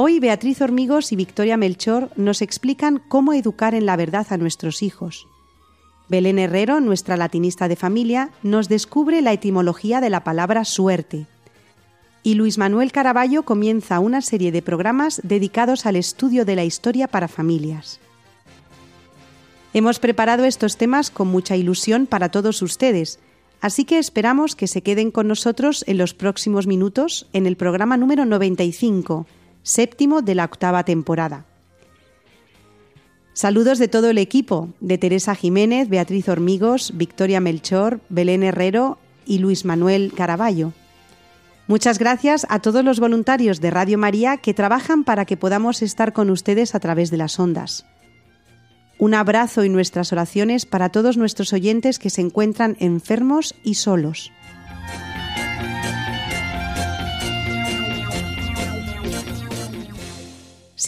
Hoy Beatriz Hormigos y Victoria Melchor nos explican cómo educar en la verdad a nuestros hijos. Belén Herrero, nuestra latinista de familia, nos descubre la etimología de la palabra suerte. Y Luis Manuel Caraballo comienza una serie de programas dedicados al estudio de la historia para familias. Hemos preparado estos temas con mucha ilusión para todos ustedes, así que esperamos que se queden con nosotros en los próximos minutos en el programa número 95, séptimo de la octava temporada. Saludos de todo el equipo, de Teresa Jiménez, Beatriz Hormigos, Victoria Melchor, Belén Herrero y Luis Manuel Caraballo. Muchas gracias a todos los voluntarios de Radio María que trabajan para que podamos estar con ustedes a través de las ondas. Un abrazo y nuestras oraciones para todos nuestros oyentes que se encuentran enfermos y solos.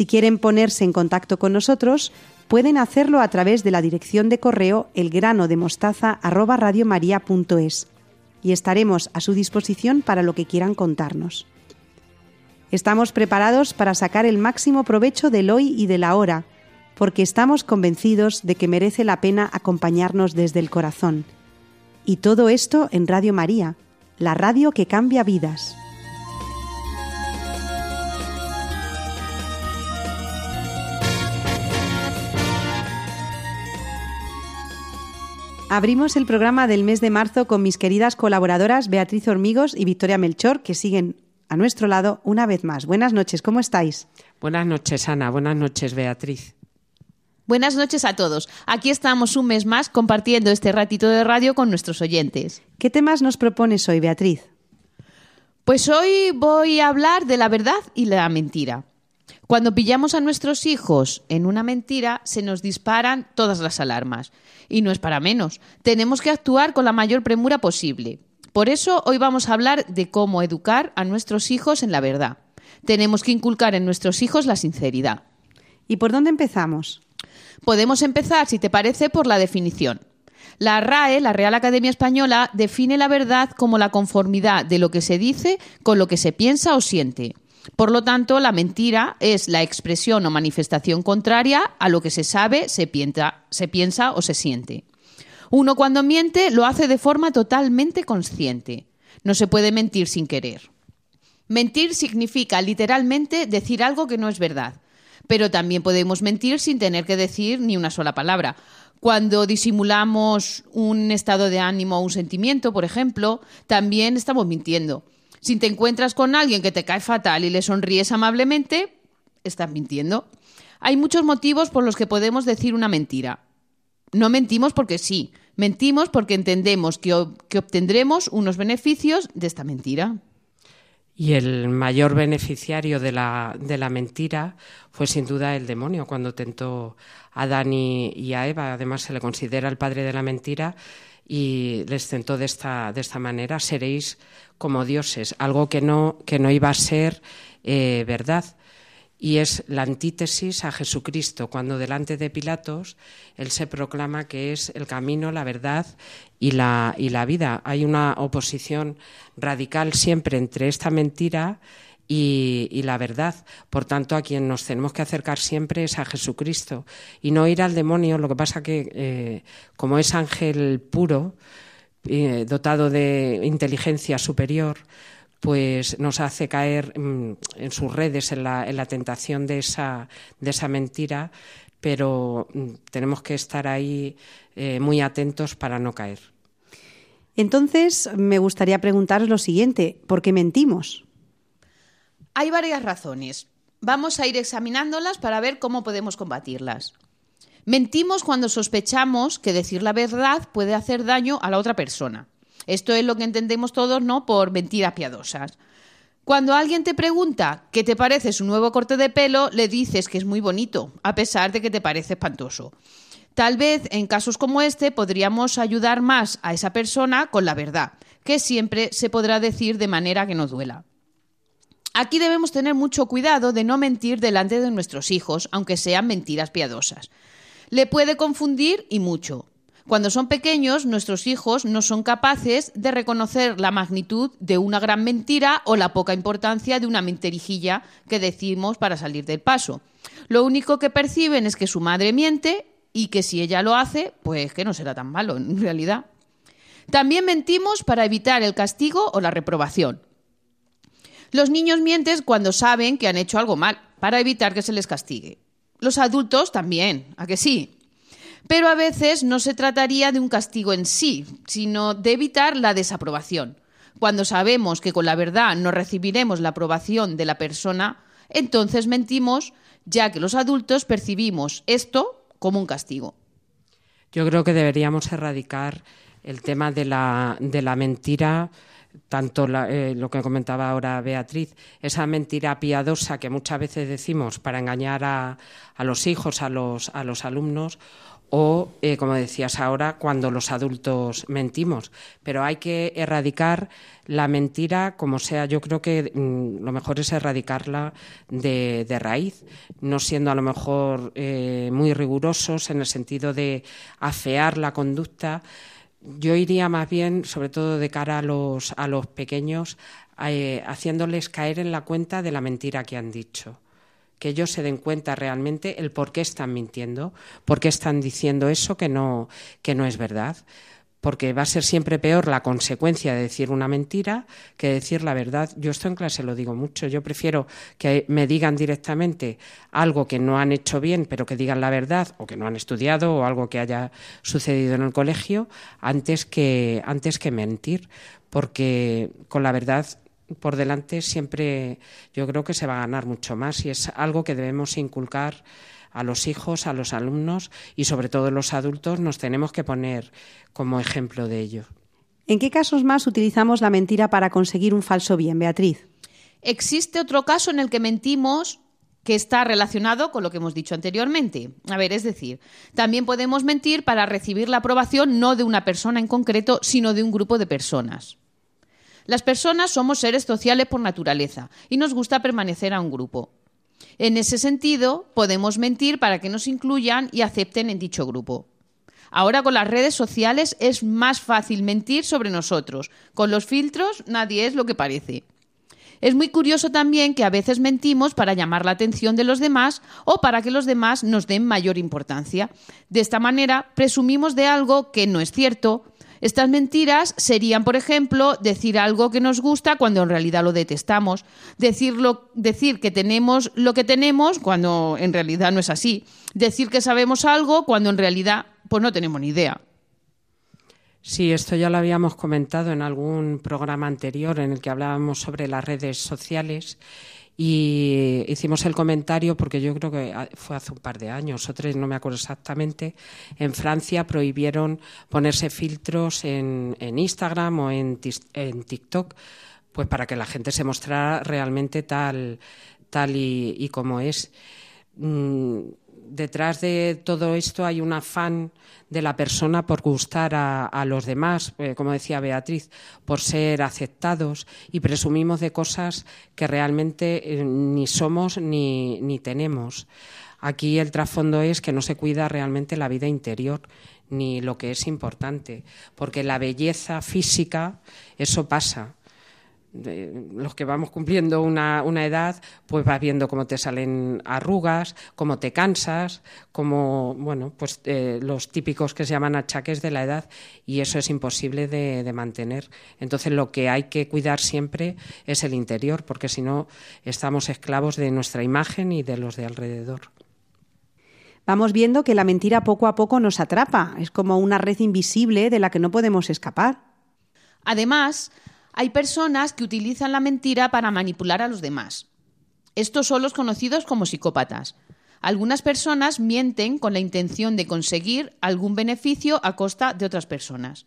Si quieren ponerse en contacto con nosotros, pueden hacerlo a través de la dirección de correo elgranodemostaza@radiomaria.es y estaremos a su disposición para lo que quieran contarnos. Estamos preparados para sacar el máximo provecho del hoy y de la hora porque estamos convencidos de que merece la pena acompañarnos desde el corazón. Y todo esto en Radio María, la radio que cambia vidas. Abrimos el programa del mes de marzo con mis queridas colaboradoras Beatriz Hormigos y Victoria Melchor, que siguen a nuestro lado una vez más. Buenas noches, ¿cómo estáis? Buenas noches, Ana. Buenas noches, Beatriz. Buenas noches a todos. Aquí estamos un mes más compartiendo este ratito de radio con nuestros oyentes. ¿Qué temas nos propones hoy, Beatriz? Pues hoy voy a hablar de la verdad y la mentira. Cuando pillamos a nuestros hijos en una mentira, se nos disparan todas las alarmas. Y no es para menos. Tenemos que actuar con la mayor premura posible. Por eso hoy vamos a hablar de cómo educar a nuestros hijos en la verdad. Tenemos que inculcar en nuestros hijos la sinceridad. ¿Y por dónde empezamos? Podemos empezar, si te parece, por la definición. La RAE, la Real Academia Española, define la verdad como la conformidad de lo que se dice con lo que se piensa o siente. Por lo tanto, la mentira es la expresión o manifestación contraria a lo que se sabe, se piensa, o se siente. Uno cuando miente lo hace de forma totalmente consciente. No se puede mentir sin querer. Mentir significa literalmente decir algo que no es verdad pero también podemos mentir sin tener que decir ni una sola palabra. Cuando disimulamos un estado de ánimo o un sentimiento, por ejemplo, también estamos mintiendo. Si te encuentras con alguien que te cae fatal y le sonríes amablemente, estás mintiendo. Hay muchos motivos por los que podemos decir una mentira. No mentimos porque sí, mentimos porque entendemos que, que obtendremos unos beneficios de esta mentira. Y el mayor beneficiario de la, de la mentira fue sin duda el demonio cuando tentó a Adán y, a Eva. Además se le considera el padre de la mentira y les tentó de esta, de esta manera, seréis como dioses, algo que no, que no iba a ser eh, verdad y es la antítesis a Jesucristo, cuando delante de Pilatos él se proclama que es el camino, la verdad y la, y la vida. Hay una oposición radical siempre entre esta mentira y, la verdad. Por tanto, a quien nos tenemos que acercar siempre es a Jesucristo y no ir al demonio. Lo que pasa que, eh, como es ángel puro, eh, dotado de inteligencia superior, pues nos hace caer mm, en sus redes, en la, en la tentación de esa, de esa mentira, pero mm, tenemos que estar ahí eh, muy atentos para no caer. Entonces, me gustaría preguntaros lo siguiente, ¿por qué mentimos? Hay varias razones. Vamos a ir examinándolas para ver cómo podemos combatirlas. Mentimos cuando sospechamos que decir la verdad puede hacer daño a la otra persona. Esto es lo que entendemos todos, ¿no? Por mentiras piadosas. Cuando alguien te pregunta qué te parece su nuevo corte de pelo, le dices que es muy bonito, a pesar de que te parece espantoso. Tal vez en casos como este podríamos ayudar más a esa persona con la verdad, que siempre se podrá decir de manera que no duela. Aquí debemos tener mucho cuidado de no mentir delante de nuestros hijos, aunque sean mentiras piadosas. Le puede confundir y mucho. Cuando son pequeños, nuestros hijos no son capaces de reconocer la magnitud de una gran mentira o la poca importancia de una mentirijilla que decimos para salir del paso. Lo único que perciben es que su madre miente y que si ella lo hace, pues que no será tan malo en realidad. También mentimos para evitar el castigo o la reprobación. Los niños mienten cuando saben que han hecho algo mal, para evitar que se les castigue. Los adultos también, ¿a que sí? Pero a veces no se trataría de un castigo en sí, sino de evitar la desaprobación. Cuando sabemos que con la verdad no recibiremos la aprobación de la persona, entonces mentimos, ya que los adultos percibimos esto como un castigo. Yo creo que deberíamos erradicar el tema de la, de la mentira tanto eh, lo que comentaba ahora Beatriz, esa mentira piadosa que muchas veces decimos para engañar a, a los hijos, a los, a los alumnos, o, eh, como decías ahora, cuando los adultos mentimos. Pero hay que erradicar la mentira como sea. Yo creo que mm, lo mejor es erradicarla de, raíz, no siendo a lo mejor eh, muy rigurosos en el sentido de afear la conducta. Yo iría más bien, sobre todo de cara a los, a los pequeños, eh, haciéndoles caer en la cuenta de la mentira que han dicho que ellos se den cuenta realmente el por qué están mintiendo, por qué están diciendo eso que no, que no es verdad. Porque va a ser siempre peor la consecuencia de decir una mentira que decir la verdad. Yo esto en clase lo digo mucho. Yo prefiero que me digan directamente algo que no han hecho bien, pero que digan la verdad, o que no han estudiado, o algo que haya sucedido en el colegio, antes que, antes que mentir. Porque con la verdad por delante siempre yo creo que se va a ganar mucho más y es algo que debemos inculcar a los hijos, a los alumnos y sobre todo los adultos nos tenemos que poner como ejemplo de ello. ¿En qué casos más utilizamos la mentira para conseguir un falso bien, Beatriz? Existe otro caso en el que mentimos que está relacionado con lo que hemos dicho anteriormente. A ver, es decir, también podemos mentir para recibir la aprobación no de una persona en concreto, sino de un grupo de personas. Las personas somos seres sociales por naturaleza y nos gusta permanecer a un grupo. En ese sentido, podemos mentir para que nos incluyan y acepten en dicho grupo. Ahora con las redes sociales es más fácil mentir sobre nosotros. Con los filtros nadie es lo que parece. Es muy curioso también que a veces mentimos para llamar la atención de los demás o para que los demás nos den mayor importancia. De esta manera presumimos de algo que no es cierto estas mentiras serían, por ejemplo, decir algo que nos gusta cuando en realidad lo detestamos, decir que tenemos lo que tenemos cuando en realidad no es así, decir que sabemos algo cuando en realidad pues no tenemos ni idea. Sí, esto ya lo habíamos comentado en algún programa anterior en el que hablábamos sobre las redes sociales y hicimos el comentario porque yo creo que fue hace un par de años o tres, no me acuerdo exactamente, en Francia prohibieron ponerse filtros en, Instagram o en, en, TikTok, pues para que la gente se mostrara realmente tal, tal y, y como es. Detrás de todo esto hay un afán de la persona por gustar a, los demás, eh, como decía Beatriz, por ser aceptados y presumimos de cosas que realmente eh, ni somos ni, ni tenemos. Aquí el trasfondo es que no se cuida realmente la vida interior ni lo que es importante, porque la belleza física, eso pasa, los que vamos cumpliendo una, edad, pues vas viendo cómo te salen arrugas, cómo te cansas, como, bueno, pues eh, los típicos que se llaman achaques de la edad y eso es imposible de, de, mantener. Entonces lo que hay que cuidar siempre es el interior, porque si no estamos esclavos de nuestra imagen y de los de alrededor. Vamos viendo que la mentira poco a poco nos atrapa, es como una red invisible de la que no podemos escapar. Además, hay personas que utilizan la mentira para manipular a los demás. Estos son los conocidos como psicópatas. Algunas personas mienten con la intención de conseguir algún beneficio a costa de otras personas.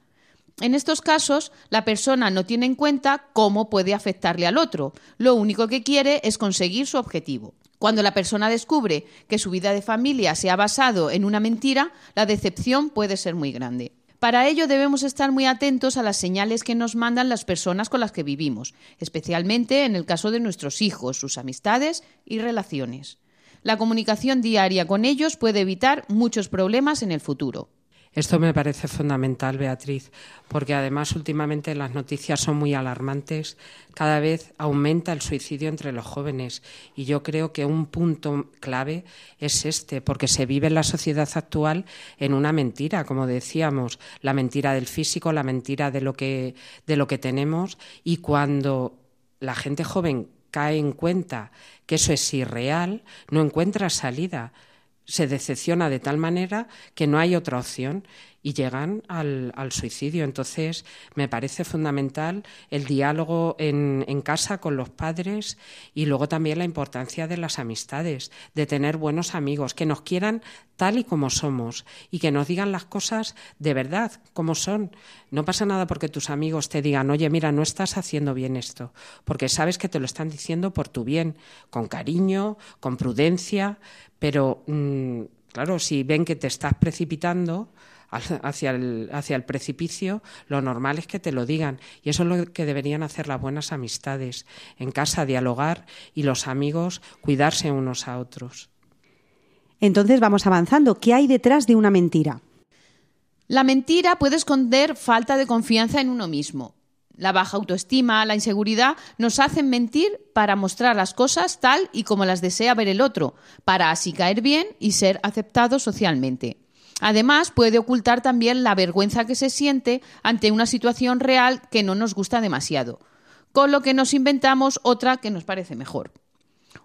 En estos casos, la persona no tiene en cuenta cómo puede afectarle al otro. Lo único que quiere es conseguir su objetivo. Cuando la persona descubre que su vida de familia se ha basado en una mentira, la decepción puede ser muy grande. Para ello debemos estar muy atentos a las señales que nos mandan las personas con las que vivimos, especialmente en el caso de nuestros hijos, sus amistades y relaciones. La comunicación diaria con ellos puede evitar muchos problemas en el futuro. Esto me parece fundamental, Beatriz, porque además últimamente las noticias son muy alarmantes. Cada vez aumenta el suicidio entre los jóvenes y yo creo que un punto clave es este, porque se vive en la sociedad actual en una mentira, como decíamos, la mentira del físico, la mentira de lo que, de lo que tenemos y cuando la gente joven cae en cuenta que eso es irreal, no encuentra salida se decepciona de tal manera que no hay otra opción y llegan al, suicidio. Entonces, me parece fundamental el diálogo en, en, casa con los padres y luego también la importancia de las amistades, de tener buenos amigos, que nos quieran tal y como somos y que nos digan las cosas de verdad, como son. No pasa nada porque tus amigos te digan, oye, mira, no estás haciendo bien esto, porque sabes que te lo están diciendo por tu bien, con cariño, con prudencia, pero mm, claro, si ven que te estás precipitando, hacia el, hacia el precipicio, lo normal es que te lo digan. Y eso es lo que deberían hacer las buenas amistades. En casa dialogar y los amigos cuidarse unos a otros. Entonces vamos avanzando. ¿Qué hay detrás de una mentira? La mentira puede esconder falta de confianza en uno mismo. La baja autoestima, la inseguridad nos hacen mentir para mostrar las cosas tal y como las desea ver el otro, para así caer bien y ser aceptado socialmente. Además, puede ocultar también la vergüenza que se siente ante una situación real que no nos gusta demasiado, con lo que nos inventamos otra que nos parece mejor.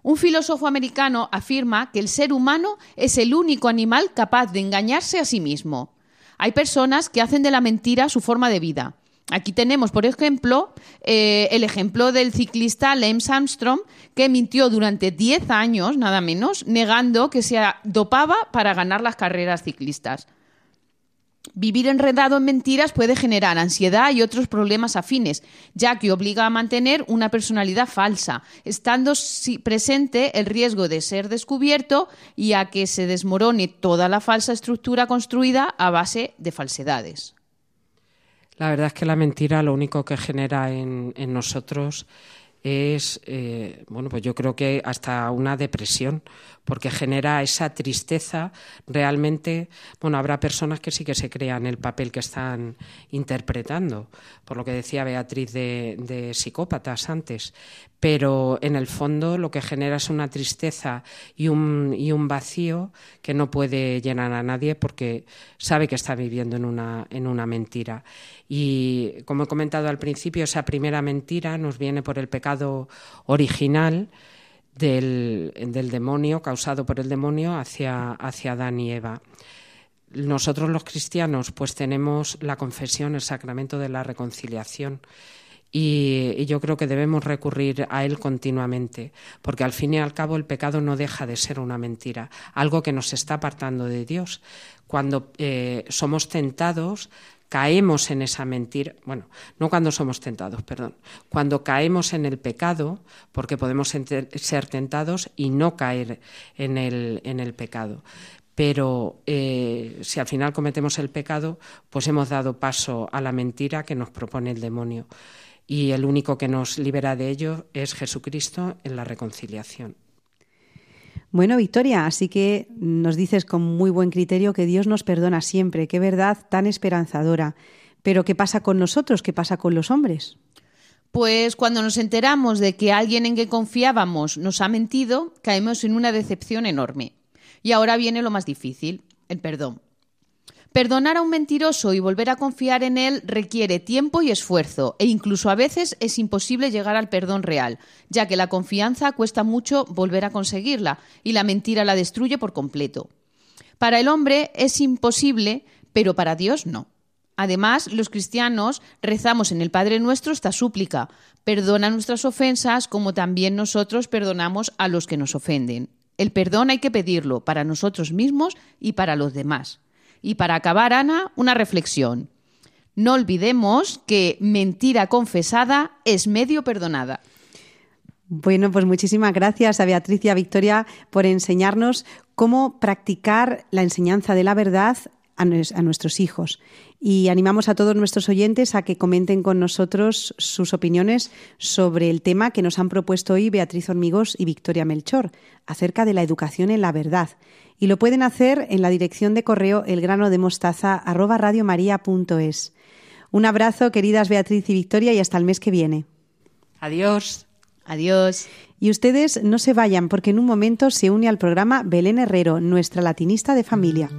Un filósofo americano afirma que el ser humano es el único animal capaz de engañarse a sí mismo. Hay personas que hacen de la mentira su forma de vida. Aquí tenemos, por ejemplo, eh, el ejemplo del ciclista Lance Armstrong, que mintió durante 10 años, nada menos, negando que se dopaba para ganar las carreras ciclistas. Vivir enredado en mentiras puede generar ansiedad y otros problemas afines, ya que obliga a mantener una personalidad falsa, estando presente el riesgo de ser descubierto y a que se desmorone toda la falsa estructura construida a base de falsedades. La verdad es que la mentira lo único que genera en, nosotros es, eh, bueno, pues yo creo que hasta una depresión, porque genera esa tristeza. Realmente, bueno, habrá personas que sí que se crean el papel que están interpretando, por lo que decía Beatriz de, psicópatas antes, pero en el fondo lo que genera es una tristeza y un, y un vacío que no puede llenar a nadie porque sabe que está viviendo en una, en una mentira. Y como he comentado al principio, esa primera mentira nos viene por el pecado original del, demonio, causado por el demonio, hacia, hacia Adán y Eva. Nosotros los cristianos pues tenemos la confesión, el sacramento de la reconciliación. Y, yo creo que debemos recurrir a él continuamente, porque al fin y al cabo el pecado no deja de ser una mentira, algo que nos está apartando de Dios. Cuando eh, somos tentados, caemos en esa mentira, bueno, no cuando somos tentados, perdón, cuando caemos en el pecado, porque podemos ser tentados y no caer en el, en el pecado. Pero eh, si al final cometemos el pecado, pues hemos dado paso a la mentira que nos propone el demonio. Y el único que nos libera de ello es Jesucristo en la reconciliación. Bueno, Victoria, así que nos dices con muy buen criterio que Dios nos perdona siempre. Qué verdad tan esperanzadora. Pero ¿qué pasa con nosotros? ¿Qué pasa con los hombres? Pues cuando nos enteramos de que alguien en que confiábamos nos ha mentido, caemos en una decepción enorme. Y ahora viene lo más difícil, el perdón. Perdonar a un mentiroso y volver a confiar en él requiere tiempo y esfuerzo, e incluso a veces es imposible llegar al perdón real, ya que la confianza cuesta mucho volver a conseguirla y la mentira la destruye por completo. Para el hombre es imposible, pero para Dios no. Además, los cristianos rezamos en el Padre Nuestro esta súplica, perdona nuestras ofensas como también nosotros perdonamos a los que nos ofenden. El perdón hay que pedirlo para nosotros mismos y para los demás. Y para acabar, Ana, una reflexión. No olvidemos que mentira confesada es medio perdonada. Bueno, pues muchísimas gracias a Beatriz y a Victoria por enseñarnos cómo practicar la enseñanza de la verdad a, nuestros hijos. Y animamos a todos nuestros oyentes a que comenten con nosotros sus opiniones sobre el tema que nos han propuesto hoy Beatriz Hormigos y Victoria Melchor, acerca de la educación en la verdad. Y lo pueden hacer en la dirección de correo elgranodemostaza@radiomaria.es. Un abrazo, queridas Beatriz y Victoria, y hasta el mes que viene. Adiós. Adiós. Y ustedes no se vayan porque en un momento se une al programa Belén Herrero, nuestra latinista de familia.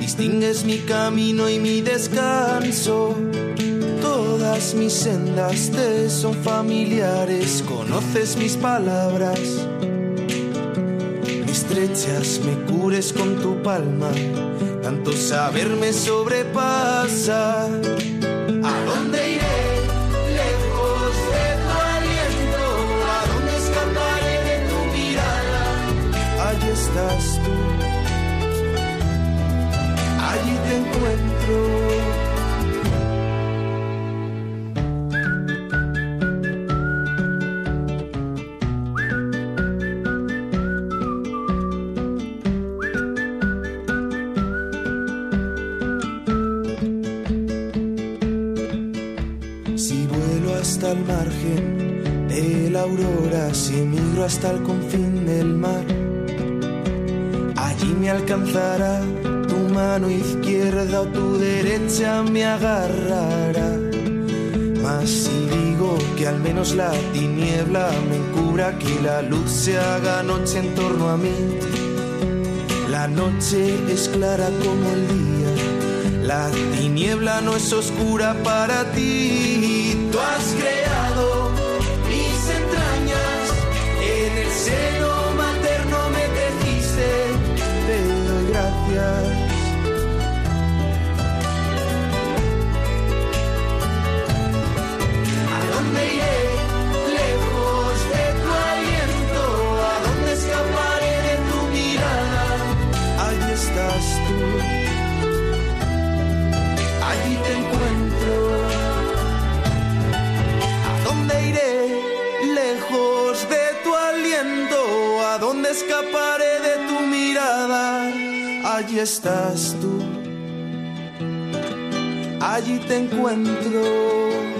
Distingues mi camino y mi descanso. Todas mis sendas te son familiares, conoces mis palabras. Me estrechas, me cures con tu palma, tanto saber me sobrepasa. El margen de la aurora, si migro hasta el confín del mar me alcanzará, tu mano izquierda o tu derecha me agarrará. Mas si digo que al menos la tiniebla me encubra, que la luz se haga noche en torno a mí. La noche es clara como el día, la tiniebla no es oscura para ti. Tú has creado ¿A dónde escaparé de tu mirada? allí estás tú, allí te encuentro.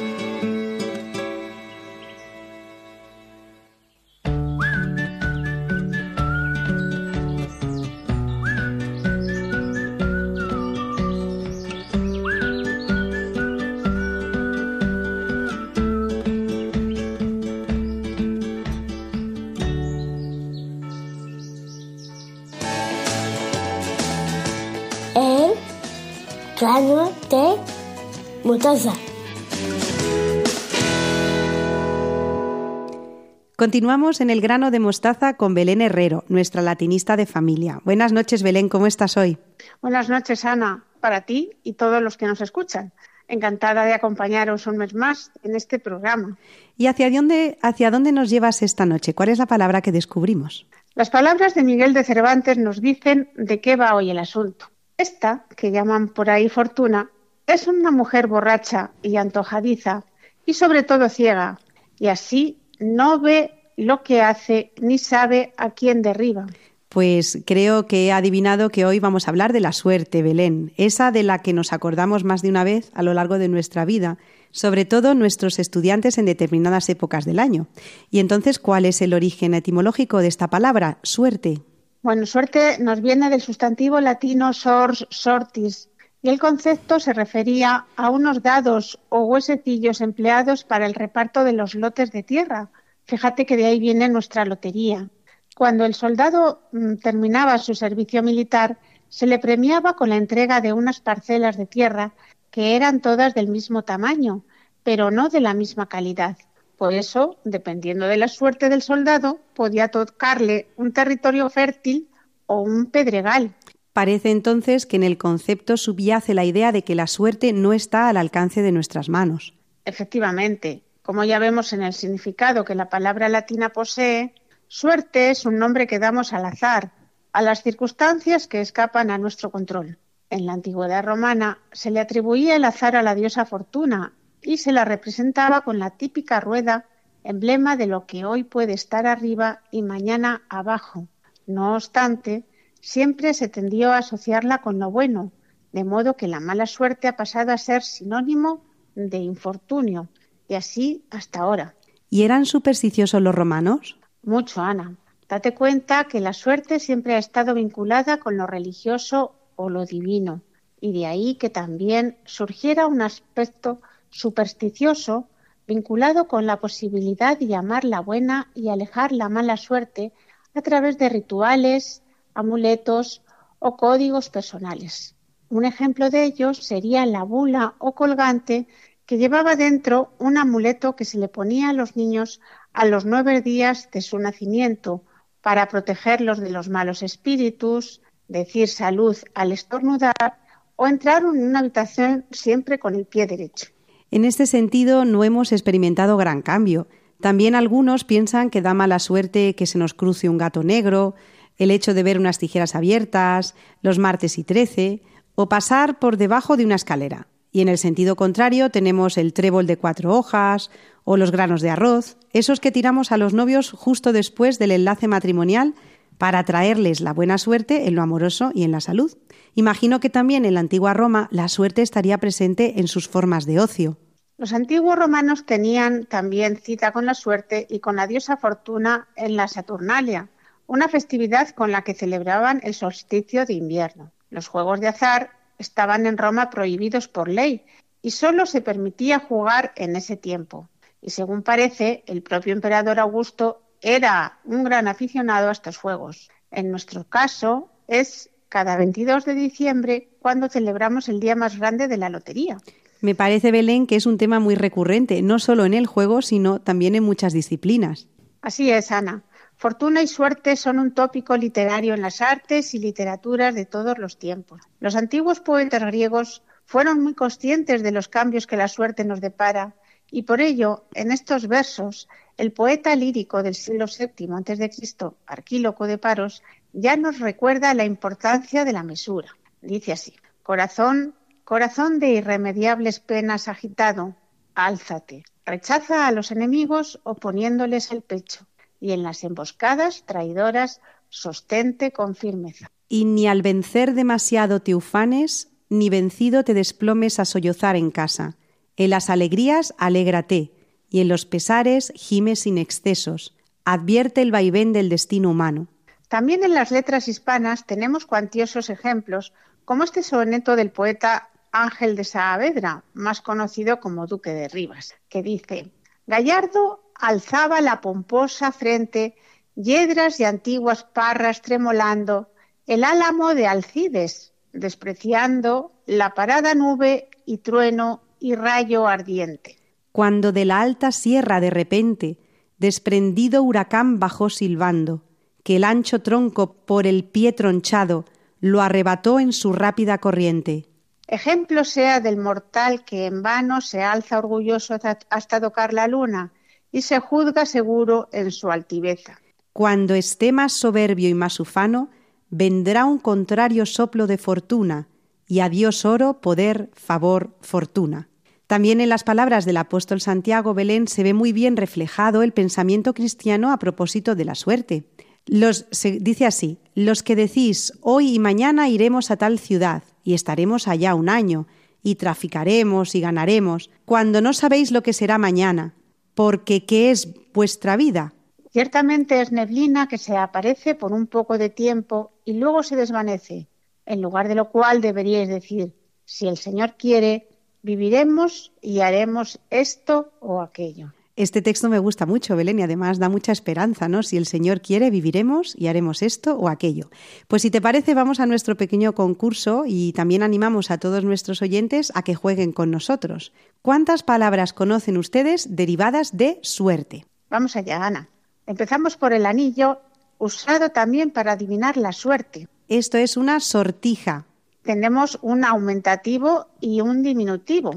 Continuamos en el grano de mostaza con Belén Herrero, nuestra latinista de familia. Buenas noches, Belén, ¿cómo estás hoy? Buenas noches, Ana, para ti y todos los que nos escuchan. Encantada de acompañaros un mes más en este programa. ¿Y hacia dónde, hacia dónde nos llevas esta noche? ¿Cuál es la palabra que descubrimos? Las palabras de Miguel de Cervantes nos dicen de qué va hoy el asunto. Esta, que llaman por ahí fortuna, es una mujer borracha y antojadiza y sobre todo ciega, y así no ve lo que hace ni sabe a quién derriba. Pues creo que he adivinado que hoy vamos a hablar de la suerte, Belén, esa de la que nos acordamos más de una vez a lo largo de nuestra vida, sobre todo nuestros estudiantes en determinadas épocas del año. Y entonces, ¿cuál es el origen etimológico de esta palabra, suerte? Bueno, suerte nos viene del sustantivo latino sors, sortis, el concepto se refería a unos dados o huesecillos empleados para el reparto de los lotes de tierra. Fíjate que de ahí viene nuestra lotería. Cuando el soldado mm, terminaba su servicio militar, se le premiaba con la entrega de unas parcelas de tierra que eran todas del mismo tamaño, pero no de la misma calidad. Por eso, dependiendo de la suerte del soldado, podía tocarle un territorio fértil o un pedregal. Parece entonces que en el concepto subyace la idea de que la suerte no está al alcance de nuestras manos. Efectivamente, como ya vemos en el significado que la palabra latina posee, suerte es un nombre que damos al azar, a las circunstancias que escapan a nuestro control. En la antigüedad romana se le atribuía el azar a la diosa Fortuna y se la representaba con la típica rueda, emblema de lo que hoy puede estar arriba y mañana abajo. No obstante, siempre se tendió a asociarla con lo bueno, de modo que la mala suerte ha pasado a ser sinónimo de infortunio, y así hasta ahora. ¿Y eran supersticiosos los romanos? Mucho, Ana. Date cuenta que la suerte siempre ha estado vinculada con lo religioso o lo divino, y de ahí que también surgiera un aspecto supersticioso vinculado con la posibilidad de llamar la buena y alejar la mala suerte a través de rituales, amuletos o códigos personales. Un ejemplo de ellos sería la bula o colgante que llevaba dentro un amuleto que se le ponía a los niños a los nueve días de su nacimiento para protegerlos de los malos espíritus, decir salud al estornudar o entrar en una habitación siempre con el pie derecho. En este sentido, no hemos experimentado gran cambio. También algunos piensan que da mala suerte que se nos cruce un gato negro, el hecho de ver unas tijeras abiertas, los martes y trece, o pasar por debajo de una escalera. Y en el sentido contrario tenemos el trébol de cuatro hojas o los granos de arroz, esos que tiramos a los novios justo después del enlace matrimonial para traerles la buena suerte en lo amoroso y en la salud. Imagino que también en la antigua Roma la suerte estaría presente en sus formas de ocio. Los antiguos romanos tenían también cita con la suerte y con la diosa Fortuna en la Saturnalia, una festividad con la que celebraban el solsticio de invierno. Los juegos de azar estaban en Roma prohibidos por ley y solo se permitía jugar en ese tiempo. Y según parece, el propio emperador Augusto era un gran aficionado a estos juegos. En nuestro caso, es cada 22 de diciembre cuando celebramos el día más grande de la lotería. Me parece, Belén, que es un tema muy recurrente, no solo en el juego, sino también en muchas disciplinas. Así es, Ana. Fortuna y suerte son un tópico literario en las artes y literaturas de todos los tiempos. Los antiguos poetas griegos fueron muy conscientes de los cambios que la suerte nos depara y por ello, en estos versos, el poeta lírico del siglo VII a.C., Arquíloco de Paros, ya nos recuerda la importancia de la mesura. Dice así: Corazón, corazón de irremediables penas agitado, álzate, rechaza a los enemigos oponiéndoles el pecho, y en las emboscadas traidoras sostente con firmeza. Y ni al vencer demasiado te ufanes, ni vencido te desplomes a sollozar en casa en las alegrías alégrate, y en los pesares gime sin excesos. Advierte el vaivén del destino humano. También en las letras hispanas tenemos cuantiosos ejemplos, como este soneto del poeta Ángel de Saavedra, más conocido como Duque de Rivas, que dice: Gallardo alzaba la pomposa frente, yedras y antiguas parras tremolando, el álamo de Alcides, despreciando la parada nube y trueno y rayo ardiente. Cuando de la alta sierra de repente, desprendido huracán bajó silbando, que el ancho tronco por el pie tronchado lo arrebató en su rápida corriente. Ejemplo sea del mortal que en vano se alza orgulloso hasta tocar la luna y se juzga seguro en su altiveza. Cuando esté más soberbio y más ufano, vendrá un contrario soplo de fortuna, y a Dios oro, poder, favor, fortuna. También en las palabras del apóstol Santiago Belén se ve muy bien reflejado el pensamiento cristiano a propósito de la suerte. Los, dice así, los que decís, hoy y mañana iremos a tal ciudad y estaremos allá un año, y traficaremos y ganaremos, cuando no sabéis lo que será mañana, porque ¿qué es vuestra vida? Ciertamente es neblina que se aparece por un poco de tiempo y luego se desvanece, en lugar de lo cual deberíais decir, Si el Señor quiere, viviremos y haremos esto o aquello. Este texto me gusta mucho, Belén, y además da mucha esperanza, ¿no? Si el Señor quiere, viviremos y haremos esto o aquello. Pues si te parece, vamos a nuestro pequeño concurso y también animamos a todos nuestros oyentes a que jueguen con nosotros. ¿Cuántas palabras conocen ustedes derivadas de suerte? Vamos allá, Ana. Empezamos por el anillo, usado también para adivinar la suerte. Esto es una sortija. Tenemos un aumentativo y un diminutivo.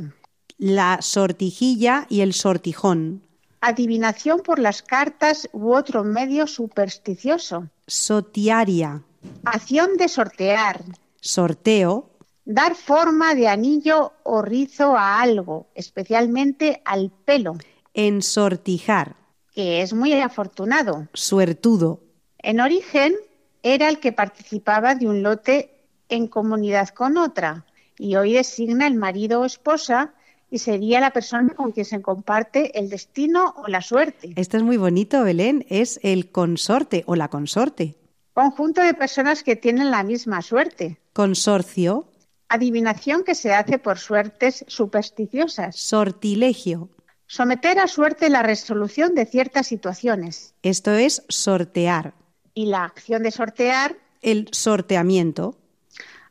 La sortijilla y el sortijón. Adivinación por las cartas u otro medio supersticioso. Sotiaria. Acción de sortear. Sorteo. Dar forma de anillo o rizo a algo, especialmente al pelo, Ensortijar. que es muy afortunado. Suertudo. En origen era el que participaba de un lote en comunidad con otra y hoy designa el marido o esposa y sería la persona con quien se comparte el destino o la suerte. Esto es muy bonito, Belén. Es el consorte o la consorte. Conjunto de personas que tienen la misma suerte. Consorcio. Adivinación que se hace por suertes supersticiosas. Sortilegio. Someter a suerte la resolución de ciertas situaciones. Esto es sortear. Y la acción de sortear, El sorteamiento.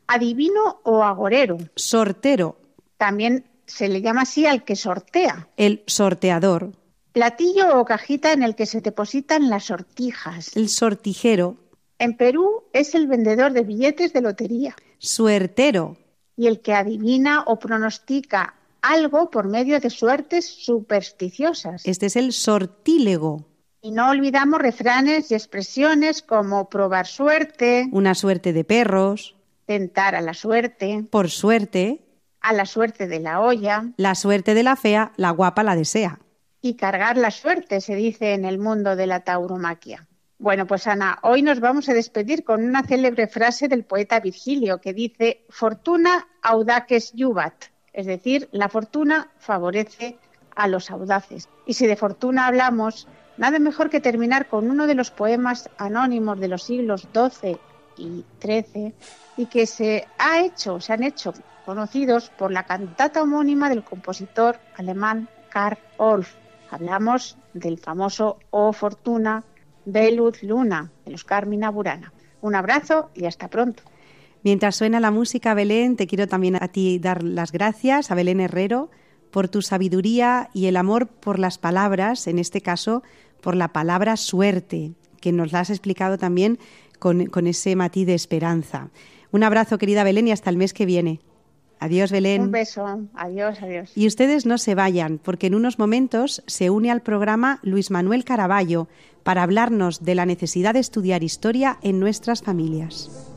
adivino o agorero. Sortero. También se le llama así al que sortea. El sorteador. Platillo o cajita en el que se depositan las sortijas. El sortijero. En Perú es el vendedor de billetes de lotería Suertero. y el que adivina o pronostica algo por medio de suertes supersticiosas. Este es el sortílego. Y no olvidamos refranes y expresiones como probar suerte, Una suerte de perros. tentar a la suerte, Por suerte. A la suerte de la olla La suerte de la fea, la guapa la desea. y cargar la suerte, se dice en el mundo de la tauromaquia. Bueno, pues Ana, hoy nos vamos a despedir con una célebre frase del poeta Virgilio que dice Fortuna audaces juvat, es decir, la fortuna favorece a los audaces. Y si de fortuna hablamos, nada mejor que terminar con uno de los poemas anónimos de los siglos XII y XIII y que se ha hecho, se han hecho conocidos por la cantata homónima del compositor alemán Karl Orff. Hablamos del famoso O Fortuna Velud Luna de los Carmina Burana. Un abrazo y hasta pronto. Mientras suena la música, Belén, te quiero también a ti dar las gracias, a Belén Herrero, por tu sabiduría y el amor por las palabras, en este caso, por la palabra suerte, que nos la has explicado también con ese matiz de esperanza. Un abrazo, querida Belén, y hasta el mes que viene. Adiós, Belén. Un beso. Adiós, adiós. Y ustedes no se vayan, porque en unos momentos se une al programa Luis Manuel Caraballo para hablarnos de la necesidad de estudiar historia en nuestras familias.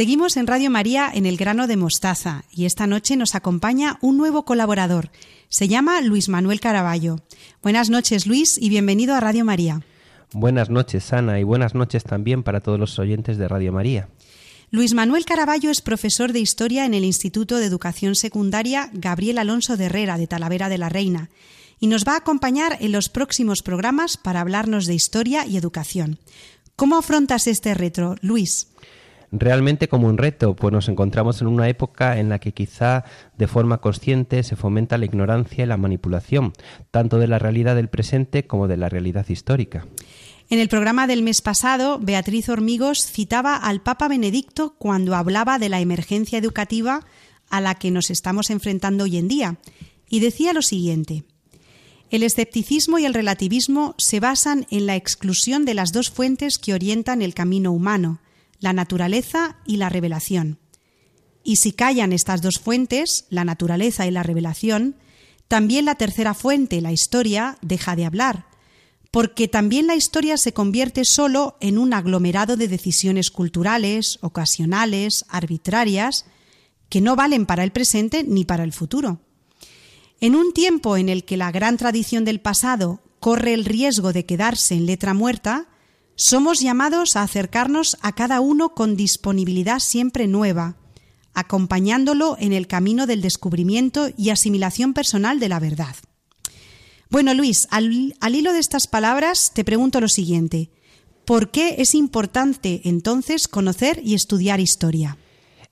Seguimos en Radio María en el grano de mostaza y esta noche nos acompaña un nuevo colaborador. Se llama Luis Manuel Caraballo. Buenas noches Luis y bienvenido a Radio María. Buenas noches Ana y buenas noches también para todos los oyentes de Radio María. Luis Manuel Caraballo es profesor de Historia en el Instituto de Educación Secundaria Gabriel Alonso de Herrera de Talavera de la Reina y nos va a acompañar en los próximos programas para hablarnos de historia y educación. ¿Cómo afrontas este retro, Luis? Realmente como un reto, pues nos encontramos en una época en la que quizá de forma consciente se fomenta la ignorancia y la manipulación, tanto de la realidad del presente como de la realidad histórica. En el programa del mes pasado, Beatriz Hormigos citaba al Papa Benedicto cuando hablaba de la emergencia educativa a la que nos estamos enfrentando hoy en día, y decía lo siguiente. El escepticismo y el relativismo se basan en la exclusión de las dos fuentes que orientan el camino humano, la naturaleza y la revelación. Y si callan estas dos fuentes, la naturaleza y la revelación, también la tercera fuente, la historia, deja de hablar, porque también la historia se convierte solo en un aglomerado de decisiones culturales, ocasionales, arbitrarias, que no valen para el presente ni para el futuro. En un tiempo en el que la gran tradición del pasado corre el riesgo de quedarse en letra muerta, somos llamados a acercarnos a cada uno con disponibilidad siempre nueva, acompañándolo en el camino del descubrimiento y asimilación personal de la verdad. Bueno, Luis, al, hilo de estas palabras te pregunto lo siguiente. ¿Por qué es importante entonces conocer y estudiar historia?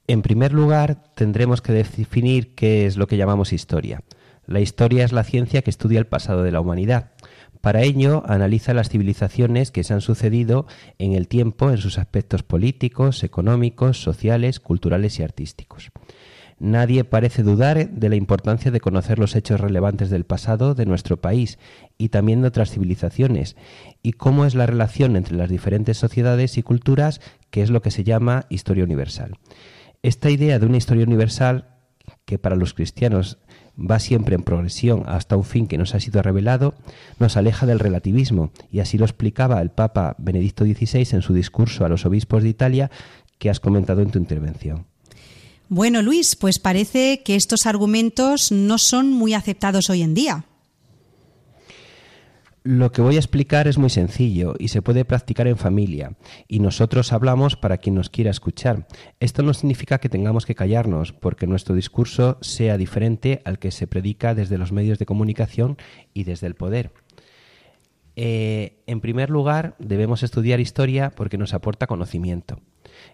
En primer lugar, tendremos que definir qué es lo que llamamos historia. La historia es la ciencia que estudia el pasado de la humanidad. Para ello, analiza las civilizaciones que se han sucedido en el tiempo en sus aspectos políticos, económicos, sociales, culturales y artísticos. Nadie parece dudar de la importancia de conocer los hechos relevantes del pasado de nuestro país y también de otras civilizaciones, y cómo es la relación entre las diferentes sociedades y culturas, que es lo que se llama historia universal. Esta idea de una historia universal, que para los cristianos va siempre en progresión hasta un fin que nos ha sido revelado, nos aleja del relativismo, y así lo explicaba el Papa Benedicto XVI en su discurso a los obispos de Italia que has comentado en tu intervención. Bueno, Luis, pues parece que estos argumentos no son muy aceptados hoy en día. Lo que voy a explicar es muy sencillo y se puede practicar en familia, y nosotros hablamos para quien nos quiera escuchar. Esto no significa que tengamos que callarnos, porque nuestro discurso sea diferente al que se predica desde los medios de comunicación y desde el poder. Eh, en primer lugar, debemos estudiar historia porque nos aporta conocimiento.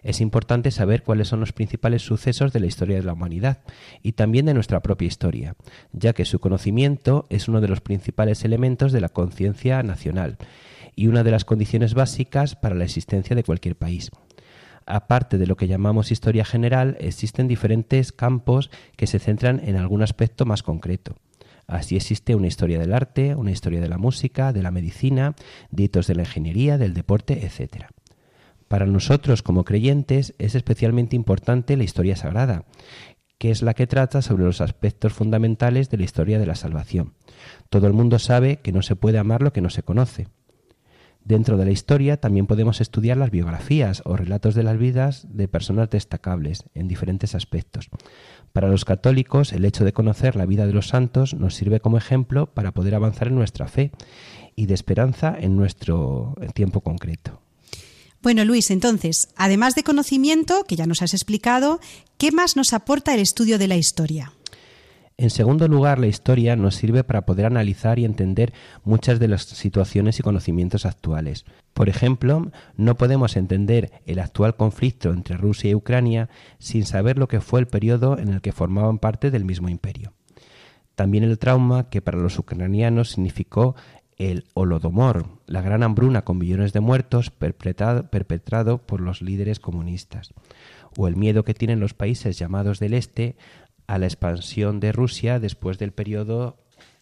Es importante saber cuáles son los principales sucesos de la historia de la humanidad y también de nuestra propia historia, ya que su conocimiento es uno de los principales elementos de la conciencia nacional y una de las condiciones básicas para la existencia de cualquier país. Aparte de lo que llamamos historia general, existen diferentes campos que se centran en algún aspecto más concreto. Así existe una historia del arte, una historia de la música, de la medicina, de hitos de la ingeniería, del deporte, etc. Para nosotros como creyentes es especialmente importante la historia sagrada, que es la que trata sobre los aspectos fundamentales de la historia de la salvación. Todo el mundo sabe que no se puede amar lo que no se conoce. Dentro de la historia también podemos estudiar las biografías o relatos de las vidas de personas destacables en diferentes aspectos. Para los católicos, el hecho de conocer la vida de los santos nos sirve como ejemplo para poder avanzar en nuestra fe y de esperanza en nuestro tiempo concreto. Bueno, Luis, entonces, además de conocimiento, que ya nos has explicado, ¿qué más nos aporta el estudio de la historia? En segundo lugar, la historia nos sirve para poder analizar y entender muchas de las situaciones y conocimientos actuales. Por ejemplo, no podemos entender el actual conflicto entre Rusia y Ucrania sin saber lo que fue el periodo en el que formaban parte del mismo imperio. También el trauma que para los ucranianos significó el Holodomor, la gran hambruna con millones de muertos perpetrado, perpetrado, por los líderes comunistas, o el miedo que tienen los países llamados del Este a la expansión de Rusia después del periodo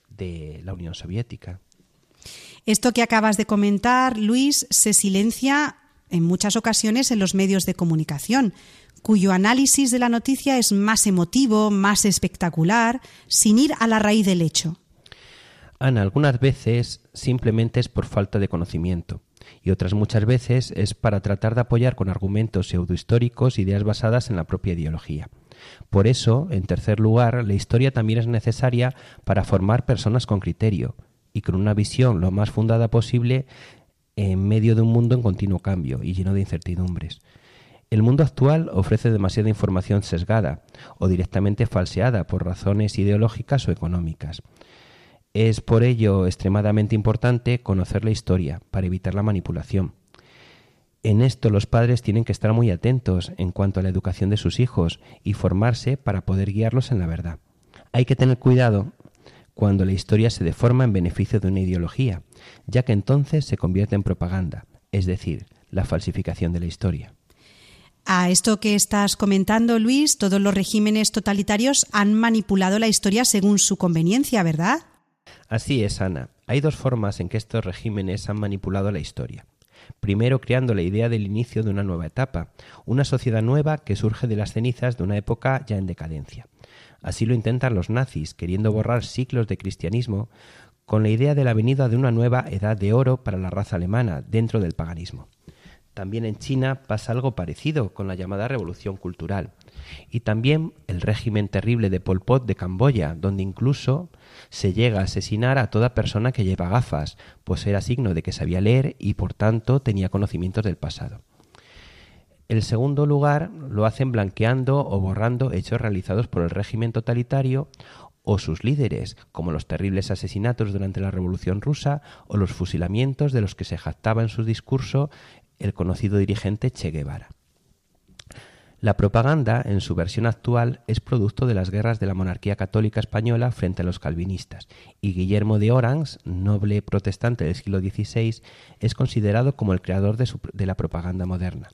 de la Unión Soviética. Esto que acabas de comentar, Luis, se silencia en muchas ocasiones en los medios de comunicación, cuyo análisis de la noticia es más emotivo, más espectacular, sin ir a la raíz del hecho. Ana, algunas veces simplemente es por falta de conocimiento y otras muchas veces es para tratar de apoyar con argumentos pseudohistóricos ideas basadas en la propia ideología. Por eso, en tercer lugar, la historia también es necesaria para formar personas con criterio y con una visión lo más fundada posible en medio de un mundo en continuo cambio y lleno de incertidumbres. El mundo actual ofrece demasiada información sesgada o directamente falseada por razones ideológicas o económicas. Es por ello extremadamente importante conocer la historia para evitar la manipulación. En esto los padres tienen que estar muy atentos en cuanto a la educación de sus hijos y formarse para poder guiarlos en la verdad. Hay que tener cuidado cuando la historia se deforma en beneficio de una ideología, ya que entonces se convierte en propaganda, es decir, la falsificación de la historia. A esto que estás comentando, Luis, todos los regímenes totalitarios han manipulado la historia según su conveniencia, ¿verdad? Así es, Ana. Hay dos formas en que estos regímenes han manipulado la historia primero creando la idea del inicio de una nueva etapa, una sociedad nueva que surge de las cenizas de una época ya en decadencia. Así lo intentan los nazis, queriendo borrar siglos de cristianismo, con la idea de la venida de una nueva edad de oro para la raza alemana dentro del paganismo. También en China pasa algo parecido con la llamada Revolución Cultural. Y también el régimen terrible de Pol Pot de Camboya, donde incluso se llega a asesinar a toda persona que lleva gafas, pues era signo de que sabía leer y por tanto tenía conocimientos del pasado. El segundo lugar lo hacen blanqueando o borrando hechos realizados por el régimen totalitario o sus líderes, como los terribles asesinatos durante la Revolución rusa o los fusilamientos de los que se jactaba en su discurso el conocido dirigente Che Guevara. La propaganda, en su versión actual, es producto de las guerras de la monarquía católica española frente a los calvinistas, y Guillermo de Orange, noble protestante del siglo XVI, es considerado como el creador de, la propaganda moderna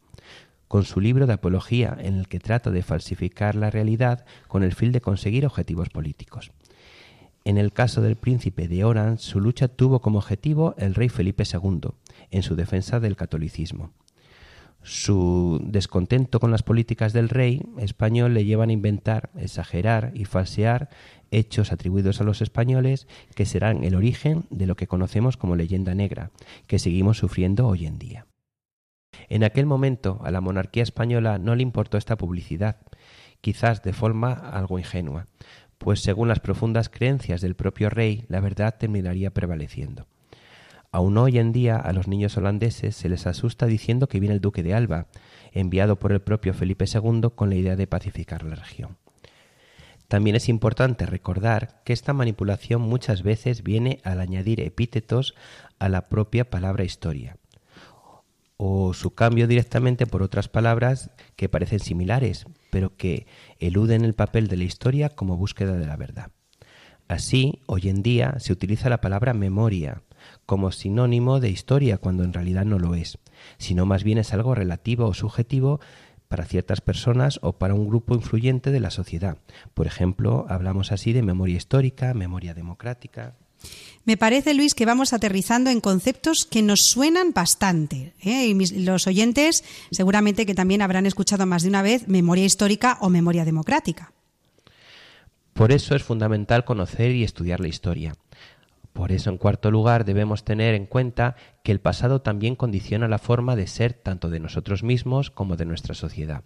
con su libro de apología en el que trata de falsificar la realidad con el fin de conseguir objetivos políticos. En el caso del príncipe de Orange, su lucha tuvo como objetivo el rey Felipe II, en su defensa del catolicismo. Su descontento con las políticas del rey español le llevan a inventar, exagerar y falsear hechos atribuidos a los españoles que serán el origen de lo que conocemos como leyenda negra, que seguimos sufriendo hoy en día. En aquel momento a la monarquía española no le importó esta publicidad, quizás de forma algo ingenua, pues según las profundas creencias del propio rey, la verdad terminaría prevaleciendo. Aún hoy en día a los niños holandeses se les asusta diciendo que viene el duque de Alba, enviado por el propio Felipe II con la idea de pacificar la región. También es importante recordar que esta manipulación muchas veces viene al añadir epítetos a la propia palabra historia, o su cambio directamente por otras palabras que parecen similares, pero que eluden el papel de la historia como búsqueda de la verdad. Así, hoy en día se utiliza la palabra memoria, como sinónimo de historia cuando en realidad no lo es, sino más bien es algo relativo o subjetivo para ciertas personas o para un grupo influyente de la sociedad. Por ejemplo, hablamos así de memoria histórica, memoria democrática. Me parece, Luis, que vamos aterrizando en conceptos que nos suenan bastante. ¿eh? Y los oyentes seguramente que también habrán escuchado más de una vez memoria histórica o memoria democrática. Por eso es fundamental conocer y estudiar la historia. Por eso, en cuarto lugar, debemos tener en cuenta que el pasado también condiciona la forma de ser tanto de nosotros mismos como de nuestra sociedad.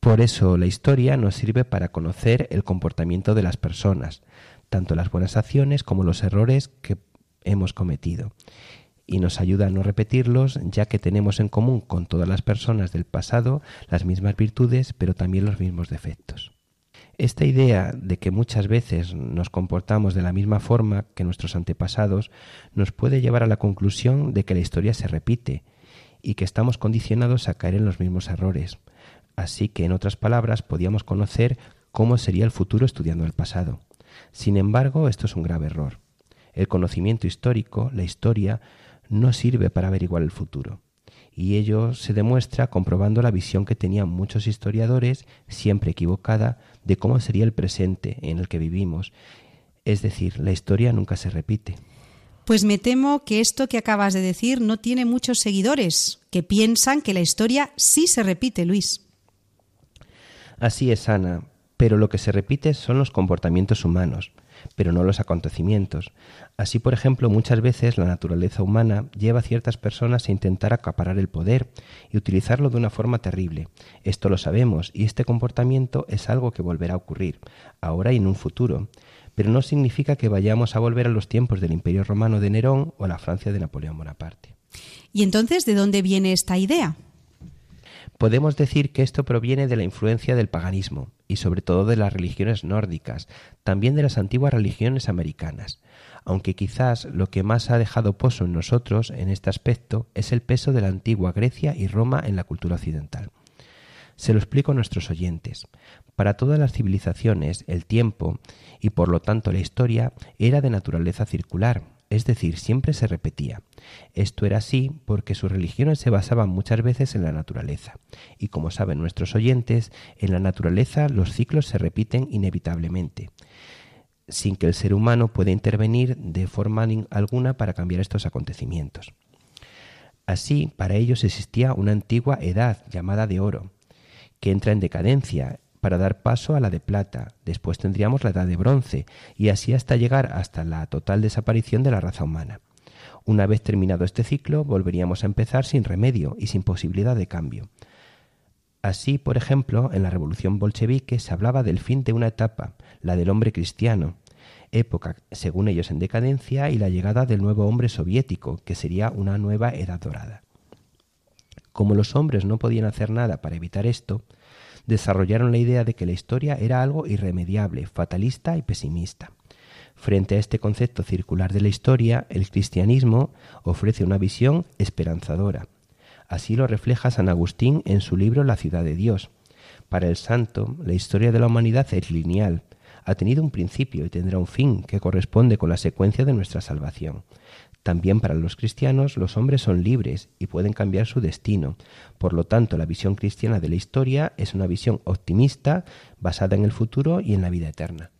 Por eso, la historia nos sirve para conocer el comportamiento de las personas, tanto las buenas acciones como los errores que hemos cometido y nos ayuda a no repetirlos ya que tenemos en común con todas las personas del pasado las mismas virtudes pero también los mismos defectos. Esta idea de que muchas veces nos comportamos de la misma forma que nuestros antepasados nos puede llevar a la conclusión de que la historia se repite y que estamos condicionados a caer en los mismos errores. Así que, en otras palabras, podíamos conocer cómo sería el futuro estudiando el pasado. Sin embargo, esto es un grave error. El conocimiento histórico, la historia, no sirve para averiguar el futuro. Y ello se demuestra comprobando la visión que tenían muchos historiadores, siempre equivocada, de cómo sería el presente en el que vivimos. Es decir, la historia nunca se repite. Pues me temo que esto que acabas de decir no tiene muchos seguidores, que piensan que la historia sí se repite, Luis. Así es, Ana, pero lo que se repite son los comportamientos humanos pero no los acontecimientos. Así, por ejemplo, muchas veces la naturaleza humana lleva a ciertas personas a intentar acaparar el poder y utilizarlo de una forma terrible. Esto lo sabemos y este comportamiento es algo que volverá a ocurrir, ahora y en un futuro. Pero no significa que vayamos a volver a los tiempos del Imperio Romano de Nerón o a la Francia de Napoleón Bonaparte. ¿Y entonces de dónde viene esta idea? Podemos decir que esto proviene de la influencia del paganismo y sobre todo de las religiones nórdicas, también de las antiguas religiones americanas, aunque quizás lo que más ha dejado pozo en nosotros en este aspecto es el peso de la antigua Grecia y Roma en la cultura occidental. Se lo explico a nuestros oyentes. Para todas las civilizaciones, el tiempo, y por lo tanto la historia, era de naturaleza circular, es decir, siempre se repetía. Esto era así porque sus religiones se basaban muchas veces en la naturaleza, y como saben nuestros oyentes, en la naturaleza los ciclos se repiten inevitablemente, sin que el ser humano pueda intervenir de forma alguna para cambiar estos acontecimientos. Así, para ellos existía una antigua edad llamada de oro, que entra en decadencia para dar paso a la de plata, después tendríamos la edad de bronce, y así hasta llegar hasta la total desaparición de la raza humana. Una vez terminado este ciclo, volveríamos a empezar sin remedio y sin posibilidad de cambio. Así, por ejemplo, en la revolución bolchevique se hablaba del fin de una etapa, la del hombre cristiano, época, según ellos, en decadencia, y la llegada del nuevo hombre soviético, que sería una nueva edad dorada. Como los hombres no podían hacer nada para evitar esto, desarrollaron la idea de que la historia era algo irremediable, fatalista y pesimista. Frente a este concepto circular de la historia, el cristianismo ofrece una visión esperanzadora. Así lo refleja San Agustín en su libro La ciudad de Dios. Para el santo, la historia de la humanidad es lineal, ha tenido un principio y tendrá un fin que corresponde con la secuencia de nuestra salvación. También para los cristianos los hombres son libres y pueden cambiar su destino. Por lo tanto, la visión cristiana de la historia es una visión optimista basada en el futuro y en la vida eterna.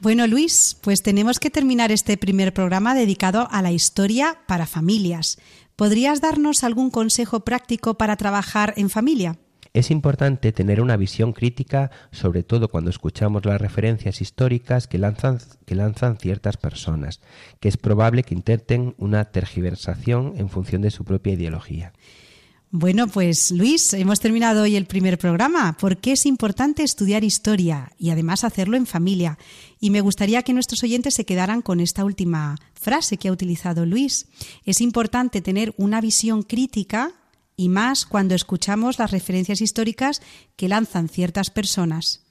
Bueno, Luis, pues tenemos que terminar este primer programa dedicado a la historia para familias. ¿Podrías darnos algún consejo práctico para trabajar en familia? Es importante tener una visión crítica, sobre todo cuando escuchamos las referencias históricas que lanzan, que lanzan ciertas personas, que es probable que intenten una tergiversación en función de su propia ideología. Bueno, pues Luis, hemos terminado hoy el primer programa. porque es importante estudiar historia y además hacerlo en familia? Y me gustaría que nuestros oyentes se quedaran con esta última frase que ha utilizado Luis. Es importante tener una visión crítica y más cuando escuchamos las referencias históricas que lanzan ciertas personas,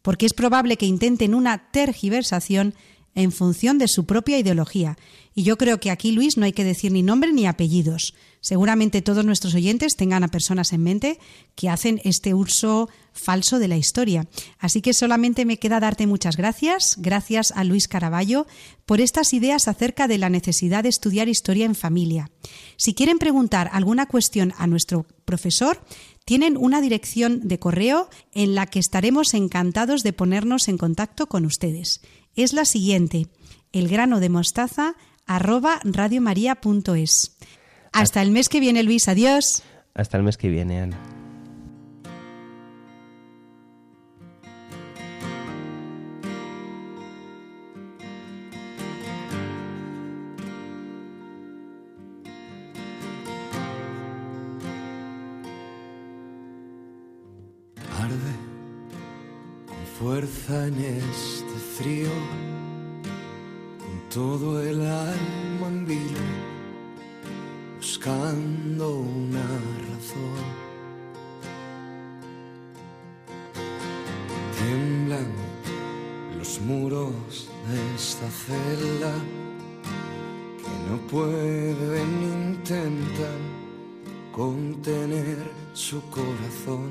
porque es probable que intenten una tergiversación en función de su propia ideología. Y yo creo que aquí, Luis, no hay que decir ni nombre ni apellidos. Seguramente todos nuestros oyentes tengan a personas en mente que hacen este uso falso de la historia. Así que solamente me queda darte muchas gracias, gracias a Luis Caraballo, por estas ideas acerca de la necesidad de estudiar historia en familia. Si quieren preguntar alguna cuestión a nuestro profesor, tienen una dirección de correo en la que estaremos encantados de ponernos en contacto con ustedes. Es la siguiente, elgranodemostaza arroba radiomaria.es. Hasta el mes que viene, Luis. Adiós. Hasta el mes que viene, Ana. Arde con fuerza en frío, con todo el alma buscando una razón. Tiemblan los muros de esta celda que no pueden intentar contener su corazón.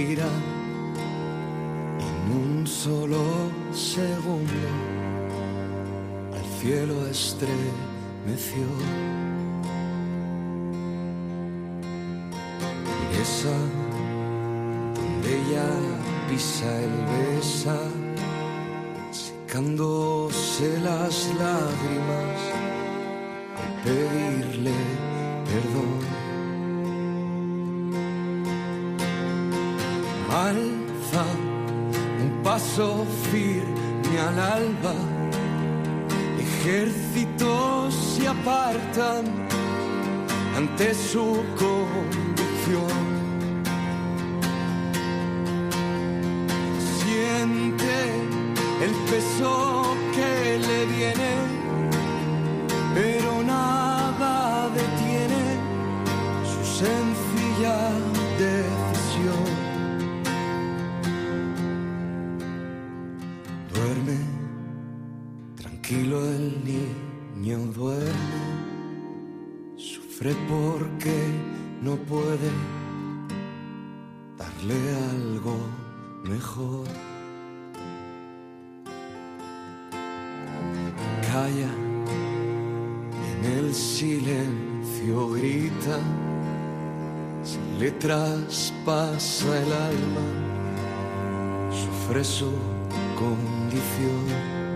En un solo segundo. Al cielo estremeció. Y esa donde ella pisa el besa, secándose las lágrimas al pedirle perdón. Alza un paso firme al alba, ejércitos se apartan ante su convicción. Sufre porque no puede darle algo mejor. Calla, en el silencio grita, se le traspasa el alma, sufre su condición.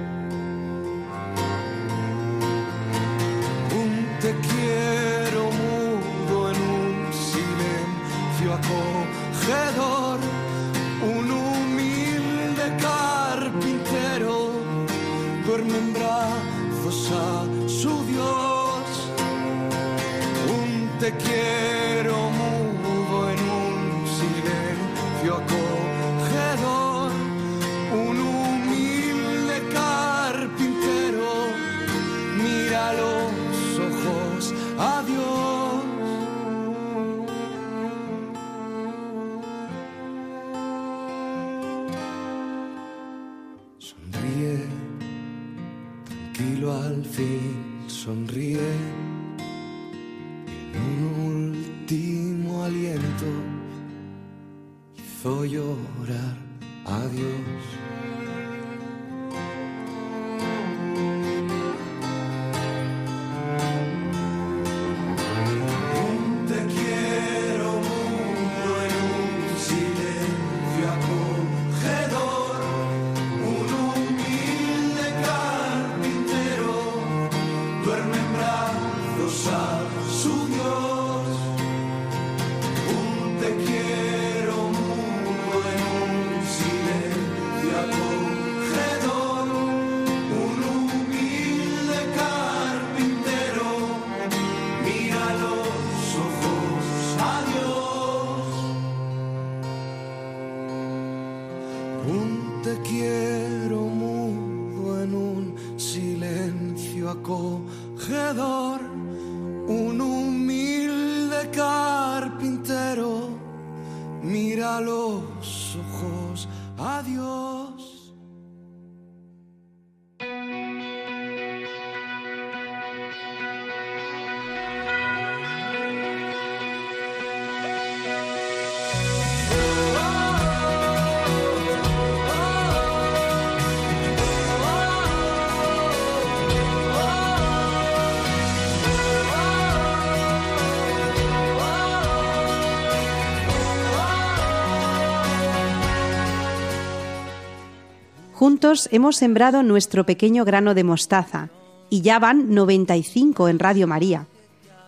Juntos hemos sembrado nuestro pequeño grano de mostaza y ya van 95 en Radio María.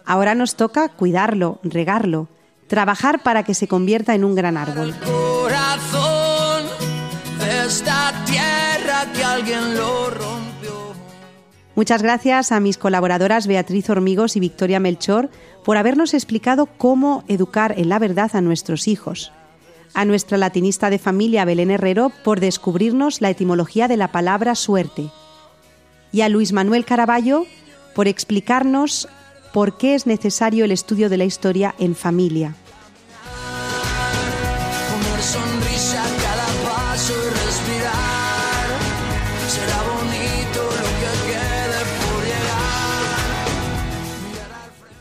Ahora nos toca cuidarlo, regarlo, trabajar para que se convierta en un gran árbol. Muchas gracias a mis colaboradoras Beatriz Hormigos y Victoria Melchor por habernos explicado cómo educar en la verdad a nuestros hijos. A nuestra latinista de familia Belén Herrero por descubrirnos la etimología de la palabra suerte. Y a Luis Manuel Caraballo por explicarnos por qué es necesario el estudio de la historia en familia.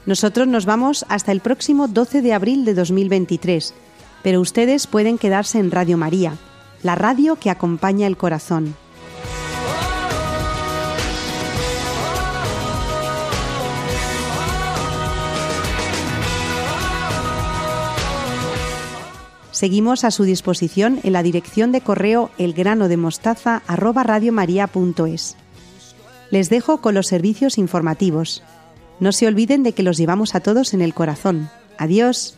Nosotros nos vamos hasta el próximo 12 de abril de 2023, pero ustedes pueden quedarse en Radio María, la radio que acompaña el corazón. Seguimos a su disposición en la dirección de correo elgranodemostaza@radiomaria.es. Les dejo con los servicios informativos. No se olviden de que los llevamos a todos en el corazón. Adiós.